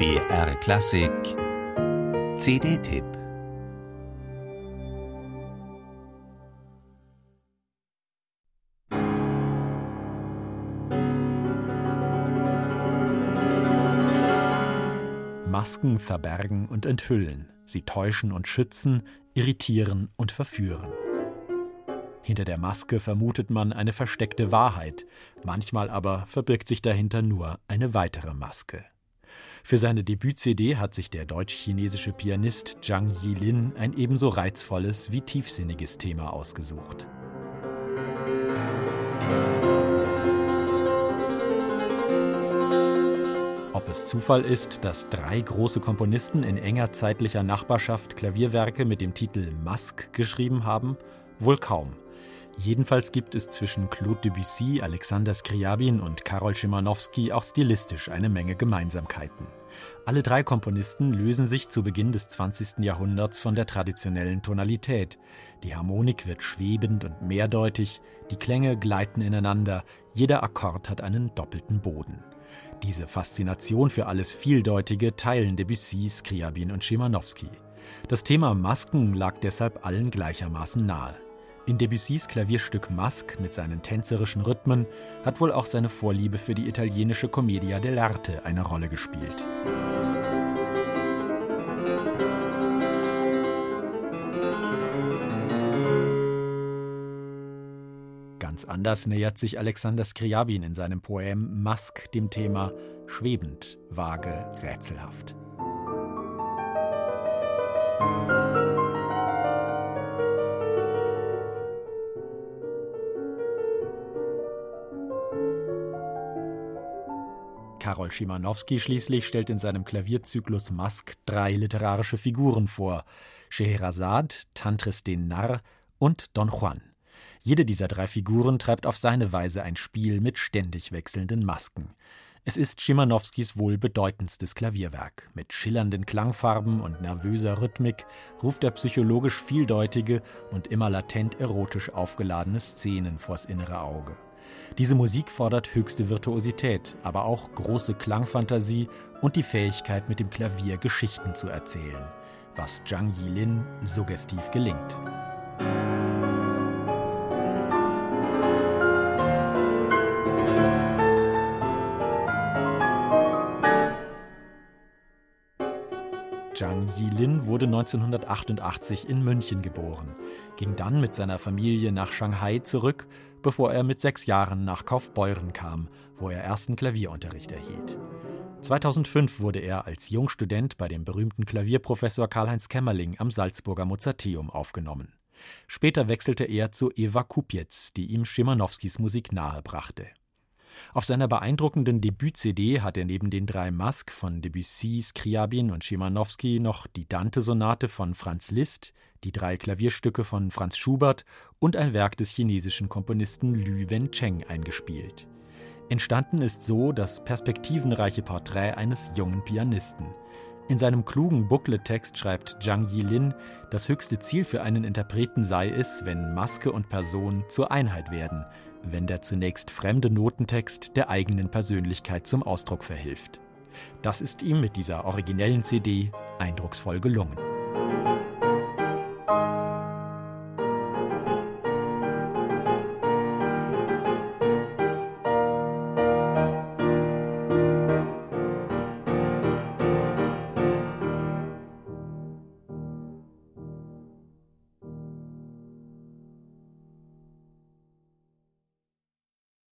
BR Klassik CD-Tipp Masken verbergen und enthüllen, sie täuschen und schützen, irritieren und verführen. Hinter der Maske vermutet man eine versteckte Wahrheit, manchmal aber verbirgt sich dahinter nur eine weitere Maske. Für seine Debüt-CD hat sich der deutsch-chinesische Pianist Zhang Yilin ein ebenso reizvolles wie tiefsinniges Thema ausgesucht. Ob es Zufall ist, dass drei große Komponisten in enger zeitlicher Nachbarschaft Klavierwerke mit dem Titel Masque geschrieben haben? Wohl kaum. Jedenfalls gibt es zwischen Claude Debussy, Alexander Skriabin und Karol Schimanowski auch stilistisch eine Menge Gemeinsamkeiten. Alle drei Komponisten lösen sich zu Beginn des 20. Jahrhunderts von der traditionellen Tonalität. Die Harmonik wird schwebend und mehrdeutig, die Klänge gleiten ineinander, jeder Akkord hat einen doppelten Boden. Diese Faszination für alles Vieldeutige teilen Debussy, Skriabin und Schimanowski. Das Thema Masken lag deshalb allen gleichermaßen nahe. In Debussys Klavierstück Masque mit seinen tänzerischen Rhythmen hat wohl auch seine Vorliebe für die italienische Commedia dell'arte eine Rolle gespielt. Ganz anders nähert sich Alexander Skriabin in seinem Poem Masque dem Thema schwebend, vage, rätselhaft. Karol Schimanowski schließlich stellt in seinem Klavierzyklus Mask drei literarische Figuren vor: Scheherazade, Tantris den Narr und Don Juan. Jede dieser drei Figuren treibt auf seine Weise ein Spiel mit ständig wechselnden Masken. Es ist Schimanowskis wohl bedeutendstes Klavierwerk. Mit schillernden Klangfarben und nervöser Rhythmik ruft er psychologisch vieldeutige und immer latent erotisch aufgeladene Szenen vors innere Auge. Diese Musik fordert höchste Virtuosität, aber auch große Klangfantasie und die Fähigkeit, mit dem Klavier Geschichten zu erzählen, was Zhang Yilin suggestiv gelingt. Zhang Yilin wurde 1988 in München geboren, ging dann mit seiner Familie nach Shanghai zurück, bevor er mit sechs Jahren nach Kaufbeuren kam, wo er ersten Klavierunterricht erhielt. 2005 wurde er als Jungstudent bei dem berühmten Klavierprofessor Karl-Heinz Kämmerling am Salzburger Mozarteum aufgenommen. Später wechselte er zu Eva Kupiec, die ihm Schimanowskis Musik nahebrachte. Auf seiner beeindruckenden Debüt-CD hat er neben den drei Masques von Debussy, Skriabin und Schimanowski noch die Dante-Sonate von Franz Liszt, die drei Klavierstücke von Franz Schubert und ein Werk des chinesischen Komponisten Lü Wencheng eingespielt. Entstanden ist so das perspektivenreiche Porträt eines jungen Pianisten. In seinem klugen Booklet-Text schreibt Zhang Yilin, das höchste Ziel für einen Interpreten sei es, wenn Maske und Person zur Einheit werden – wenn der zunächst fremde Notentext der eigenen Persönlichkeit zum Ausdruck verhilft. Das ist ihm mit dieser originellen CD eindrucksvoll gelungen.